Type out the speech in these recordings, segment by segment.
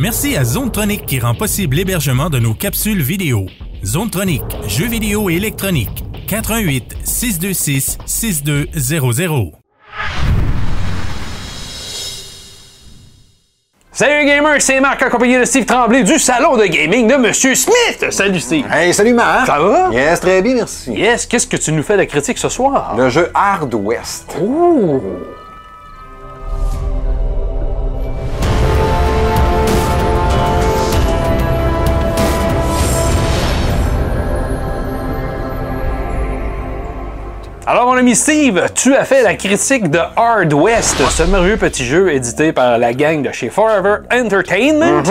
Merci à Zonetronic qui rend possible l'hébergement de nos capsules vidéo. Zonetronic, jeux vidéo et électronique. 88 626 6200. Salut gamers, c'est Marc accompagné de Steve Tremblay du salon de gaming de Monsieur Smith. Salut Steve. Hey, salut Marc! Ça va? Yes, très bien, merci. Yes, qu'est-ce que tu nous fais de critique ce soir? Le jeu Hard West. Ouh. Ami Steve, tu as fait la critique de Hard West, ce merveilleux petit jeu édité par la gang de chez Forever Entertainment.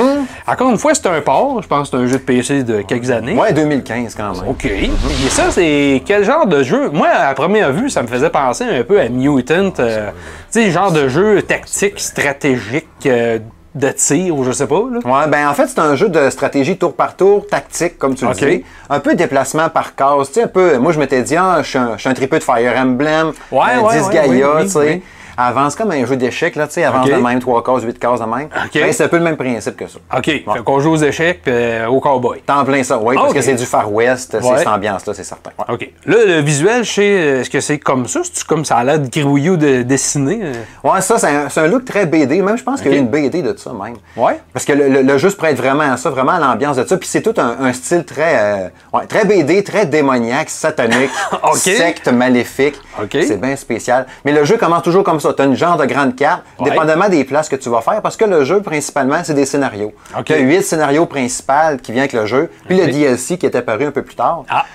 Encore une fois, c'est un port. Je pense que c'est un jeu de PC de quelques années. Ouais, 2015 quand même. OK. Et ça, c'est quel genre de jeu? Moi, à première vue, ça me faisait penser un peu à Mutant. euh, tu sais, genre de jeu tactique, stratégique, euh, de tir, ou je sais pas. Là. Ouais, ben en fait, c'est un jeu de stratégie tour par tour, tactique, comme tu le Ok. dis. Un peu déplacement par case. Tu sais, un peu. Moi, je m'étais dit, ah, je suis un, je suis un tripeux de Fire Emblem, Ouais, euh, ouais, 10 ouais, Gaia, oui, oui, tu sais. oui. Avance comme un jeu d'échecs, là, tu sais, avance Ok. de même, 3 cases, 8 cases de même. Ok. Ben, c'est un peu le même principe que ça. OK. Fait qu'on joue aux échecs euh, au cowboy. T'en plein ça, oui, parce que c'est du Far West, Ouais. c'est cette ambiance-là, c'est certain. Ouais. OK. Là, le visuel, je sais, euh, est-ce que c'est comme ça? C'est-tu comme ça a l'air de grouillou de dessiné? euh? Ouais, ça, c'est un, c'est un look très BD. Même, je pense qu'il y a une BD de ça, même. Ouais. Parce que le, le- le jeu se prête vraiment à ça, vraiment à l'ambiance de ça. Puis c'est tout un, un style très, euh, ouais, très BD, très démoniaque, satanique, secte maléfique. Ok. C'est bien spécial. Mais le jeu commence toujours comme ça. Tu as une genre de grande carte, Ouais. dépendamment des places que tu vas faire, parce que le jeu, principalement, c'est des scénarios. Ok. Tu as huit scénarios principaux qui viennent avec le jeu, puis le DLC qui est apparu un peu plus tard. Ah.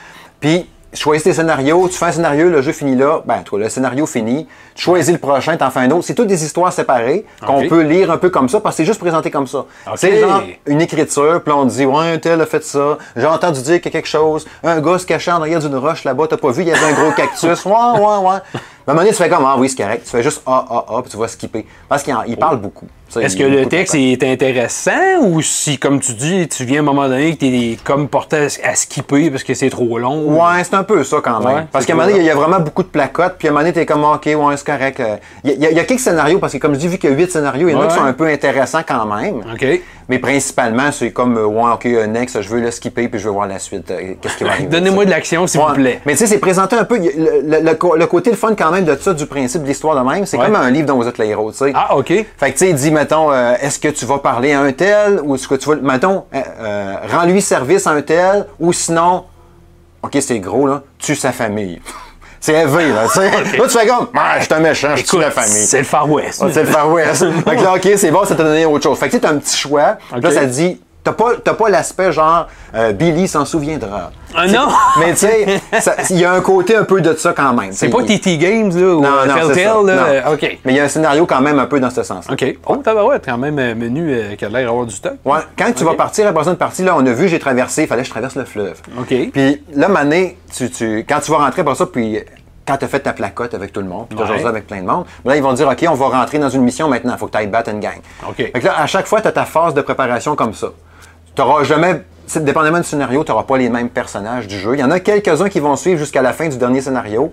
Puis, choisis tes scénarios, tu fais un scénario, le jeu finit là, ben, toi, le scénario finit, tu choisis le prochain, t'en fais un autre. C'est toutes des histoires séparées qu'on peut lire un peu comme ça, parce que c'est juste présenté comme ça. C'est genre une écriture, puis on dit, ouais, un tel a fait ça, j'ai entendu dire qu'il y a quelque chose, un gars se cachait en arrière d'une roche là-bas, t'as pas vu, il y avait un gros cactus, ouais, ouais, ouais. Mais à un moment donné, tu fais comme, ah oui, c'est correct, tu fais juste ah, ah, ah, puis tu vas skipper. Parce qu'il en- il parle beaucoup. Est-ce que le texte est intéressant ou si, comme tu dis, tu viens à un moment donné que t'es comme porté à, skipper parce que c'est trop long? Ouais, c'est un peu ça quand même. Ouais, parce qu'à un moment donné, il y a vraiment beaucoup de placotes, puis à un moment donné, t'es comme, OK, ouais, c'est correct. Euh, Il y, a- il y a quelques scénarios, parce que comme je dis, vu qu'il y a huit scénarios, il y en a qui sont un peu intéressants quand même. OK. Mais principalement, c'est comme, euh, ouais, OK, euh, next, je veux le skipper, puis je veux voir la suite. Qu'est-ce qui va arriver. Donnez-moi tu de l'action, s'il Ouais. vous plaît. Mais tu sais, c'est présenté un peu, le, le- le co- le côté le fun quand même de ça, du principe de l'histoire de même. C'est comme un livre dont vous êtes les héros, tu sais. Ah, OK. Fait que tu sais, il dit, mettons, euh, est-ce que tu vas parler à un tel ou est-ce que tu vas, mettons, euh, euh, rends-lui service à un tel ou sinon, ok, c'est gros, là, tue sa famille. c'est élevé, là. Là, tu fais comme, ah, je suis un méchant, je tue la famille. C'est le Far West. C'est le Far West. fait que là, ok, c'est bon, ça t'a donné autre chose. Fait que tu t'as un petit choix. Là, ça dit, t'as pas, t'as pas l'aspect genre, euh, Billy s'en souviendra. Ah non! Mais tu sais, il y a un côté un peu de ça quand même. C'est pas TT Games, là, ou Non, euh, non. Telltale, là. Non. euh, OK. Mais il y a un scénario quand même un peu dans ce sens. OK. Oh, tabarouette, quand même un menu euh, qui a l'air d'avoir du stock. Ouais, quand tu vas partir à de partie, là, on a vu, j'ai traversé, il fallait que je traverse le fleuve. OK. Puis là, Mané, tu, tu, quand tu vas rentrer par ça, puis quand tu as fait ta placote avec tout le monde, puis tu Ouais. avec plein de monde, là, ils vont dire, OK, on va rentrer dans une mission maintenant, il faut que tu ailles battre une gang. OK. Fait que là, à chaque fois, tu as ta phase de préparation comme ça. Tu n'auras jamais, dépendamment du scénario, tu n'auras pas les mêmes personnages du jeu. Il y en a quelques-uns qui vont suivre jusqu'à la fin du dernier scénario.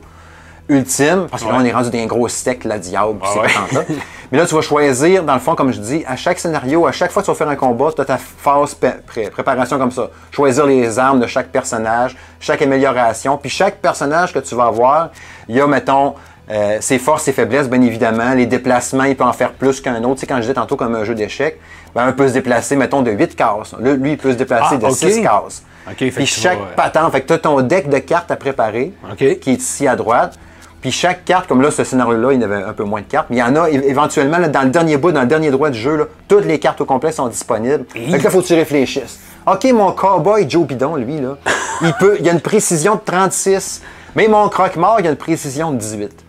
Ultime, parce que là, on est rendu dans un gros secte, la diable, Ah ouais. patentes-là. Mais là, tu vas choisir, dans le fond, comme je dis, à chaque scénario, à chaque fois que tu vas faire un combat, tu as ta phase pré- préparation comme ça. Choisir les armes de chaque personnage, chaque amélioration. Puis chaque personnage que tu vas avoir, il y a, mettons, euh, ses forces, ses faiblesses, bien évidemment. Les déplacements, il peut en faire plus qu'un autre. Tu sais, quand je disais tantôt comme un jeu d'échecs, ben, un peut se déplacer, mettons, de 8 cases. Là, lui, il peut se déplacer Ah, de ok. 6 cases. Ok, fait Puis chaque euh, patente, fait que tu as ton deck de cartes à préparer, qui est ici à droite. Puis chaque carte, comme là, ce scénario-là, il y avait un peu moins de cartes. Mais il y en a éventuellement, là, dans le dernier bout, dans le dernier droit du jeu, là, toutes les cartes au complet sont disponibles. Fait que là, faut que tu réfléchisses. OK, mon cowboy Joe Bidon, lui, là, il peut, il a une précision de 36. Mais mon croque-mort, il a une précision de 18.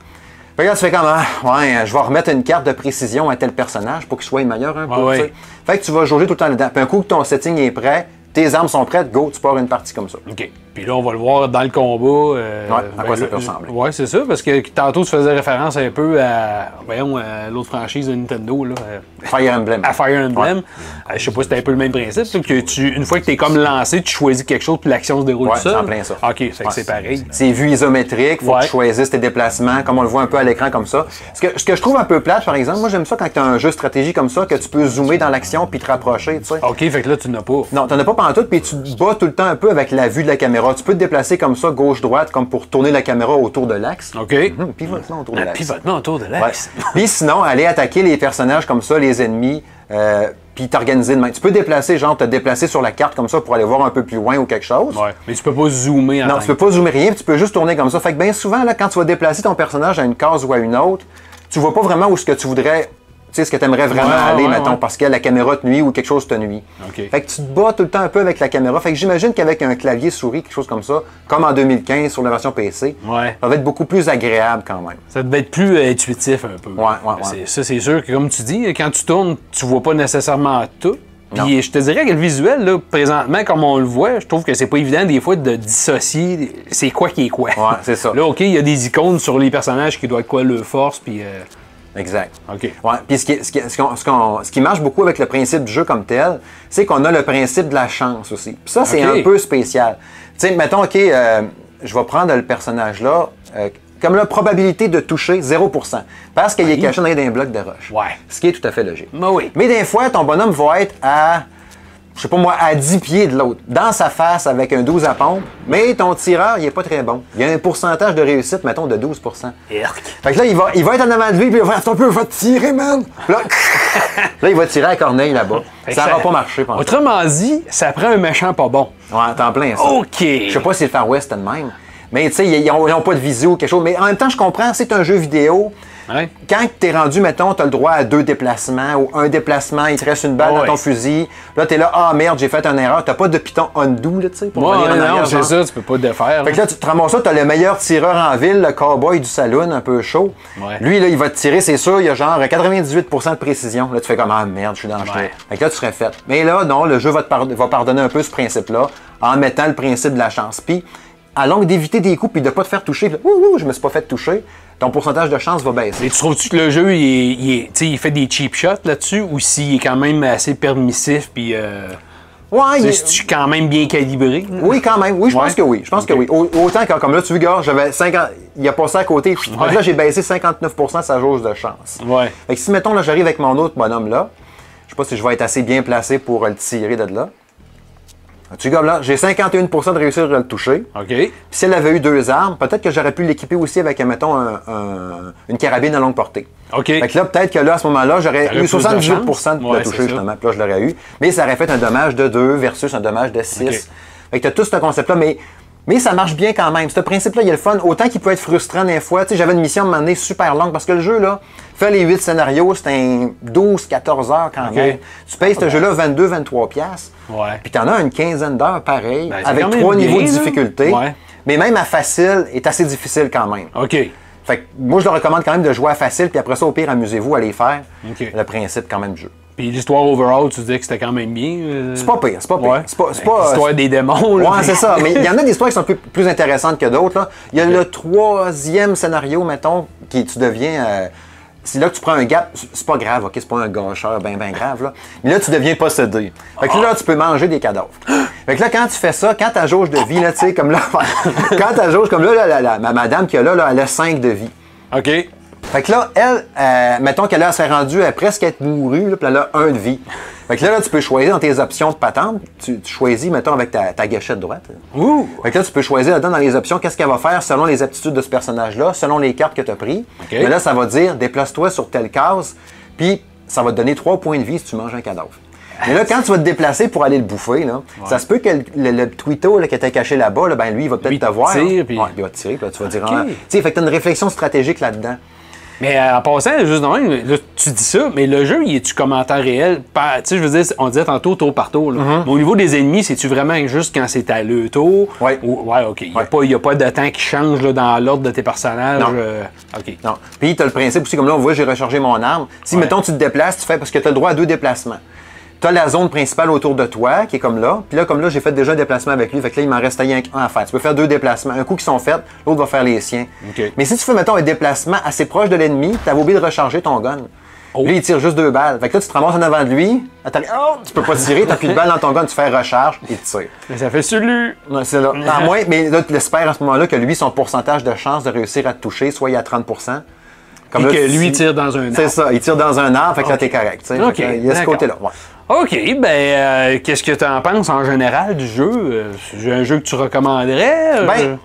Là, tu fais comme, ah, ouais, je vais remettre une carte de précision à tel personnage pour qu'il soit meilleur un peu. Ah tu sais. Fait que tu vas jauger tout le temps dedans. Puis un coup que ton setting est prêt, tes armes sont prêtes, go, tu pars une partie comme ça. OK. Puis là, on va le voir dans le combat. euh, Ouais, à quoi ça là, peut ressembler. Ouais, c'est ça, parce que tantôt, tu faisais référence un peu à, voyons, à l'autre franchise de Nintendo, là, euh, Fire Emblem. à Fire Emblem. Euh, je sais pas si c'était un peu le même principe, c'est que tu, une fois que tu es comme lancé, tu choisis quelque chose, puis l'action se déroule Ouais, tout seul. en plein ça. OK, Ouais. c'est pareil. C'est vue isométrique, faut Ouais. que tu choisisses tes déplacements, comme on le voit un peu à l'écran comme ça. Ce que, ce que je trouve un peu plate, par exemple, moi j'aime ça quand tu as un jeu de stratégie comme ça, que tu peux zoomer dans l'action puis te rapprocher, tu sais. OK, fait que là, tu n'as pas. Non, t'en as pas pendant tout, puis tu te bats tout le temps un peu avec la vue de la caméra. Tu peux te déplacer comme ça, gauche-droite, comme pour tourner la caméra autour de l'axe. OK. Hum, pivotement autour de Un l'axe. pivotement autour de Ouais. l'axe. Puis sinon, aller attaquer les personnages comme ça, les ennemis, euh, puis t'organiser de main. Tu peux déplacer, genre te déplacer sur la carte comme ça pour aller voir un peu plus loin ou quelque chose. Ouais. Mais tu peux pas zoomer en Non, tu peux pas zoomer rien, tu peux juste tourner comme ça. Fait que bien souvent, là, quand tu vas déplacer ton personnage à une case ou à une autre, tu vois pas vraiment où ce que tu voudrais, sais, ce que tu aimerais vraiment Ouais, aller, ouais, mettons, ouais. parce que la caméra te nuit ou quelque chose te nuit. Fait que tu te bats tout le temps un peu avec la caméra. Fait que j'imagine qu'avec un clavier souris, quelque chose comme ça, comme en 2015 sur la version PC, ça va être beaucoup plus agréable quand même. Ça devait être plus euh, intuitif un peu. Ouais, ouais, ouais. C'est- Ça, c'est sûr que, comme tu dis, quand tu tournes, tu vois pas nécessairement tout. Puis je te dirais que le visuel, là, présentement, comme on le voit, je trouve que c'est pas évident des fois de dissocier c'est quoi qui est quoi. Ouais, c'est ça. Là, OK, il y a des icônes sur les personnages qui doivent être quoi, leur force, puis... euh, Exact. OK. Ouais, puis ce qui, ce, qui, ce, ce qui marche beaucoup avec le principe du jeu comme tel, c'est qu'on a le principe de la chance aussi. Puis ça, c'est un peu spécial. Tu sais, mettons, OK, euh, je vais prendre le personnage là, euh, comme la probabilité de toucher 0%, parce qu'il est caché dans un bloc de roche. Ouais. Ce qui est tout à fait logique. Ben oui. Mais des fois, ton bonhomme va être à, je sais pas moi, à 10 pieds de l'autre, dans sa face avec un 12 à pompe, mais ton tireur, il est pas très bon. Il y a un pourcentage de réussite, mettons, de 12 Erk. fait que là, il va, il va être en avant de lui, puis il va faire un peu, va te tirer, man. Puis Là, là, il va tirer à Corneille là-bas. Ça n'aura pas marché, pendant Autrement dit, ça prend un méchant pas bon. Ouais, t'en plein, ça. OK. Je sais pas si le Far West est de même. Mais tu sais, ils n'ont pas de visio ou quelque chose. Mais en même temps, je comprends, c'est un jeu vidéo. Ouais? Quand tu es rendu, mettons, tu as le droit à deux déplacements ou un déplacement, il te reste une balle Ah dans ouais. ton fusil. Là, tu es là, ah merde, j'ai fait une erreur. Tu pas de piton undo, là, tu sais, pour Moi, revenir en non, arrière, c'est ça, tu peux pas te défaire. Fait que là, tu te ramasses ça, t'as le meilleur tireur en ville, le cowboy du saloon, un peu chaud. Ouais. Lui, là, il va te tirer, c'est sûr, il y a genre 98% de précision. Là, tu fais comme, ah merde, je suis dans le Ouais. Fait que là, tu serais fait. Mais là, non, le jeu va te va pardonner un peu ce principe-là en mettant le principe de la chance. Puis, à longue d'éviter des coups puis de pas te faire toucher, là, ouh, ouh, je me suis pas fait toucher, ton pourcentage de chance va baisser. Et tu trouves-tu que le jeu, il, est- il est- il fait des cheap shots là-dessus ou s'il est quand même assez permissif puis euh, Ouais, il tu est- quand même bien calibré? Oui, quand même. Oui, je Ouais. pense que oui. Je pense que oui. Au- Autant que, comme là, tu vois, gars, j'avais 50. Il a passé à côté. Là, j'ai baissé 59% sa jauge de chance. Ouais. Fait que si, mettons, là, j'arrive avec mon autre bonhomme là, je sais pas si je vais être assez bien placé pour le tirer de là. Tu vois, là, j'ai 51% de réussir à le toucher. OK. Puis si elle avait eu deux armes, peut-être que j'aurais pu l'équiper aussi avec, mettons, un- un- une carabine à longue portée. OK. Fait que là, peut-être que là, à ce moment-là, j'aurais eu plus de 78% de. Ouais, le toucher, justement. Puis là, je l'aurais eu. Mais ça aurait fait un dommage de 2 versus un dommage de 6. OK. Fait que t'as tout ce concept-là, mais, mais ça marche bien quand même. Ce principe-là, il y a le fun. Autant qu'il peut être frustrant des fois. Tu sais, j'avais une mission à donné super longue parce que le jeu, là, fait les 8 scénarios, c'est un 12-14 heures quand même. Tu payes ce jeu-là 22-23$. piastres. Ouais. Puis t'en as une quinzaine d'heures pareil, Ben, avec trois bien, niveaux de difficulté. Ouais. Mais même à facile est assez difficile quand même. OK. Fait que moi, je le recommande quand même de jouer à facile, puis après ça, au pire, amusez-vous à les faire. OK. Le principe quand même du jeu. Puis l'histoire overall, tu disais que c'était quand même bien. euh, C'est pas pire, c'est pas pire. Ouais. C'est pas, c'est pas- L'histoire des démons. là. Ouais, c'est ça. Mais il y en a des histoires qui sont plus, plus intéressantes que d'autres. là. Il y a le troisième scénario, mettons, qui tu deviens. euh, c'est là que tu prends un gap, c'est- pas grave, ok, c'est pas un gâcheur ben ben grave, là. Mais là, tu deviens possédé. Fait que là, tu peux manger des cadavres. Fait que là, quand tu fais ça, quand ta jauge de vie, là, tu sais, comme là, quand ta jauge, comme là, là, la- ma madame qui a là, là, elle a 5 de vie. OK. Fait que là, elle, euh, mettons qu'elle s'est rendue à presque être mourue, là, puis elle a un de vie. Fait que là, là, tu peux choisir dans tes options de patente, tu, tu choisis, mettons, avec ta, ta gâchette droite. Ouh. Fait que là, tu peux choisir là-dedans dans les options qu'est-ce qu'elle va faire selon les aptitudes de ce personnage-là, selon les cartes que tu as prises. Mais là, ça va dire déplace-toi sur telle case, puis ça va te donner 3 points de vie si tu manges un cadavre. Mais là, quand tu vas te déplacer pour aller le bouffer, là, ça se peut que le, le, là, qui était caché là-bas, là, ben lui, il va peut-être te voir. tire, là. puis- Ouais, il va te tirer, puis là, tu vas dire, ah, tu sais, fait que tu as une réflexion stratégique là-dedans. Mais euh, en passant, juste de même, là, tu dis ça, mais le jeu, il est-tu commentaire réel? Tu sais, je veux dire, on disait tantôt tour par tour. là. Mais au niveau des ennemis, c'est-tu vraiment juste quand c'est à le tour? Mm-hmm. Ouais. Ou- ouais, OK. Il n'y a, a pas de temps qui change là, dans l'ordre de tes personnages. Non. euh, OK. Non. Puis tu as le principe aussi, comme là, on voit, j'ai rechargé mon arme. Si, Ouais. mettons, tu te déplaces, tu fais parce que tu as le droit à deux déplacements. Tu as la zone principale autour de toi, qui est comme là. Puis là, comme là, j'ai fait déjà un déplacement avec lui. Fait que là, il m'en reste rien qu'un à faire. Tu peux faire deux déplacements. Un coup qui sont faits, l'autre va faire les siens. Mais si tu fais, mettons, un déplacement assez proche de l'ennemi, tu oublié de recharger ton gun. Oh. Lui, il tire juste deux balles. Fait que là, tu te ramasses en avant de lui. Attends, oh, tu peux pas tirer, t'as plus de balles dans ton gun, tu fais recharge et tu tires. Mais ça fait celui. Ouais, c'est là. À moins, mais là, tu l'espères à ce moment-là que lui, son pourcentage de chance de réussir à te toucher soit il y a 30 Comme Et là, que lui tire dans un C'est arbre. ça, il tire dans un arbre, fait que là, t'es correct. Fait Il y a ce côté-là. ouais. OK, ben, euh, qu'est-ce que tu en penses en général du jeu? Euh, C'est un jeu que tu recommanderais? euh? Ben,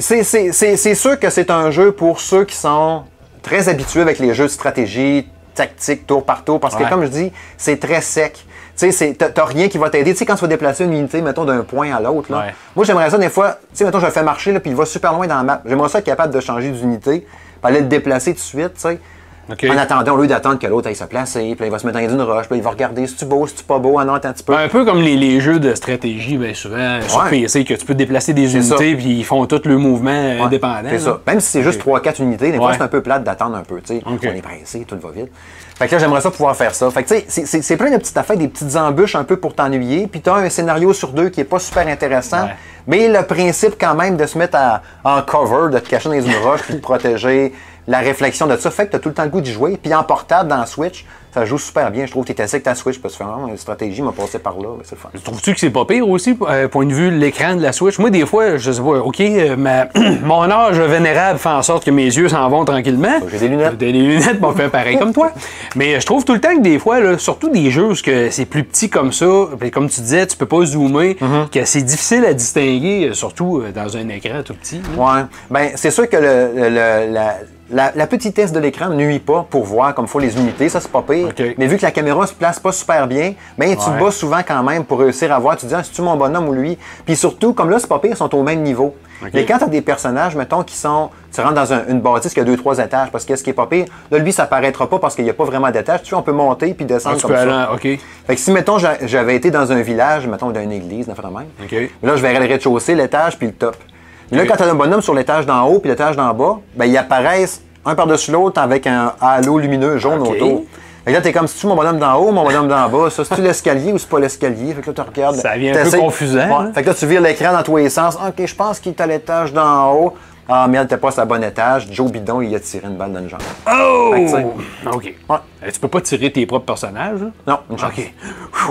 c'est- c'est c'est- c'est sûr que c'est un jeu pour ceux qui sont très habitués avec les jeux de stratégie, tactique, tour par tour, parce Ouais. que comme je dis, c'est très sec. Tu sais, c'est- t'as t'as rien qui va t'aider. Tu sais, quand tu vas déplacer une unité, mettons, d'un point à l'autre, là. Ouais. Moi, j'aimerais ça des fois, tu sais, mettons, je le fais marcher, là, puis il va super loin dans la map. J'aimerais ça être capable de changer d'unité, aller le déplacer tout de suite, tu sais. En attendant, au lieu d'attendre que l'autre aille se placer, puis là, il va se mettre dans une roche, puis là, il va regarder si tu beau, si tu pas beau, non, attends un petit peu. Un peu comme les, les jeux de stratégie, ben souvent sur Ouais. PC, que tu peux déplacer des unités puis ils font tout le mouvement euh, Ouais, indépendant. C'est ça. Même si c'est juste 3-4 unités, des fois, c'est un peu plate d'attendre un peu. tu sais. Ok. On est pressé, tout va vite. Fait que là, j'aimerais ça pouvoir faire ça. Fait que tu sais, c'est- plein de petites affaires, des petites embûches un peu pour t'ennuyer. Puis tu as un scénario sur deux qui est pas super intéressant. Ouais. Mais le principe, quand même, de se mettre à- en cover, de te cacher dans une roche, puis de protéger, la réflexion de ça, fait que tu as tout le temps le goût d'y jouer. Puis en portable, dans la Switch, ça joue super bien. Je trouve que tu es assis avec ta Switch, parce que finalement, une stratégie m'a passé par là. C'est le fun. Trouves-tu que c'est pas pire aussi, euh, point de vue de l'écran de la Switch? Moi, des fois, je sais pas, OK, euh, ma- mon âge vénérable fait en sorte que mes yeux s'en vont tranquillement. J'ai des lunettes. J'ai des lunettes pour faire pareil comme toi. Mais je trouve tout le temps que des fois, là, surtout des jeux que c'est plus petit comme ça, comme tu disais, tu peux pas zoomer, Mm-hmm. que c'est difficile à distinguer, euh, surtout dans un écran tout petit. là. Ouais. Ben, c'est sûr que le, le- la, la, la petitesse de l'écran ne nuit pas pour voir comme faut les unités, ça c'est pas pire. Mais vu que la caméra se place pas super bien, ben tu Ouais. te bats souvent quand même pour réussir à voir. Tu te dis, ah, c'est-tu mon bonhomme ou lui? Puis surtout, comme là, c'est pas pire, ils sont au même niveau. Mais quand tu as des personnages, mettons, qui sont. Tu rentres dans un- une bâtisse qui a deux, trois étages, parce que ce qui est pas pire, là, lui, ça paraîtra pas parce qu'il n'y a pas vraiment d'étage. Tu vois, on peut monter puis descendre Ah, comme ça. Fait que si, mettons, j'a- j'avais été dans un village, mettons, d'une église, d'un même, là, je verrais le rez-de-chaussée, l'étage, puis le top. Là, quand tu as un bonhomme sur l'étage d'en haut, puis l'étage d'en bas, ben, ils apparaissent un par-dessus l'autre avec un halo lumineux jaune autour. Fait que là, t'es comme, si tu mon bonhomme d'en haut, mon bonhomme d'en bas, ça, c'est-tu l'escalier ou c'est pas l'escalier? Fait que là, tu regardes. Ça devient un peu confusant, Ouais. Fait que là, tu vires l'écran dans tous les sens. OK, je pense qu'il est à l'étage d'en haut. Ah, merde, t'es pas le bon étage. Joe Bidon, il a tiré une balle dans le jambe. Oh! OK. Ouais. Euh, Tu peux pas tirer tes propres personnages. là? Non, une chance. OK.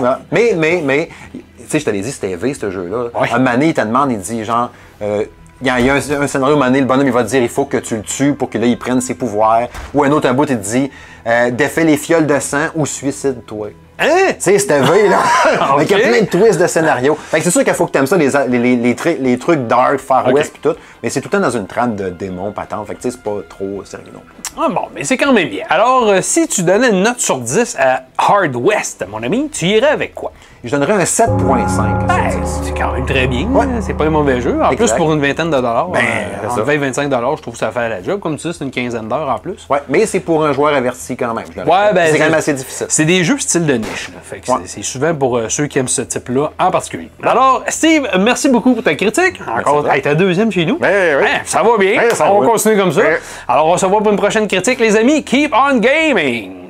Ouais. Mais, mais, mais, tu sais, je te l'ai dit, c'était V, ce jeu-là. Ouais. Un mané, il te demande, il dit, genre, euh, il y a, il y a un, un scénario mané, le bonhomme, il va te dire, il faut que tu le tues pour que là, il prenne ses pouvoirs. Ou un autre un bout, il te dit, euh, défais les fioles de sang ou suicide-toi. Hein? Tu sais, c'était V, là. Avec Ok. plein de twists de scénario. Fait que c'est sûr qu'il faut que tu aimes ça, les, les, les, trucs dark, Far. West, pis tout. Mais c'est tout le temps dans une trame de démons, patente. Fait que tu sais, c'est pas trop sérieux non plus. Ah bon, mais c'est quand même bien. Alors, euh, si tu donnais une note sur 10 à Hard West, mon ami, tu irais avec quoi? Je donnerais un 7.5 Ben, sur 10. c'est quand même très bien. Ouais. C'est pas un mauvais jeu. En plus, pour une vingtaine de dollars, Ben, euh, c'est entre ça. 20 et 25 dollars, je trouve que ça fait la job. Comme tu dis, c'est une quinzaine d'heures en plus. Ouais, mais c'est pour un joueur averti quand même. Ouais, ben, c'est quand même assez difficile. C'est des jeux style de niche. Ouais. c'est- souvent pour euh, ceux qui aiment ce type-là en particulier. Alors, Steve, merci beaucoup pour ta critique. Encore, hey, ta deuxième chez nous. Ben, oui. Hein, ça va bien. Ben, ça on va. continue comme ça. Ben. Alors, on se voit pour une prochaine critique, les amis. Keep on gaming!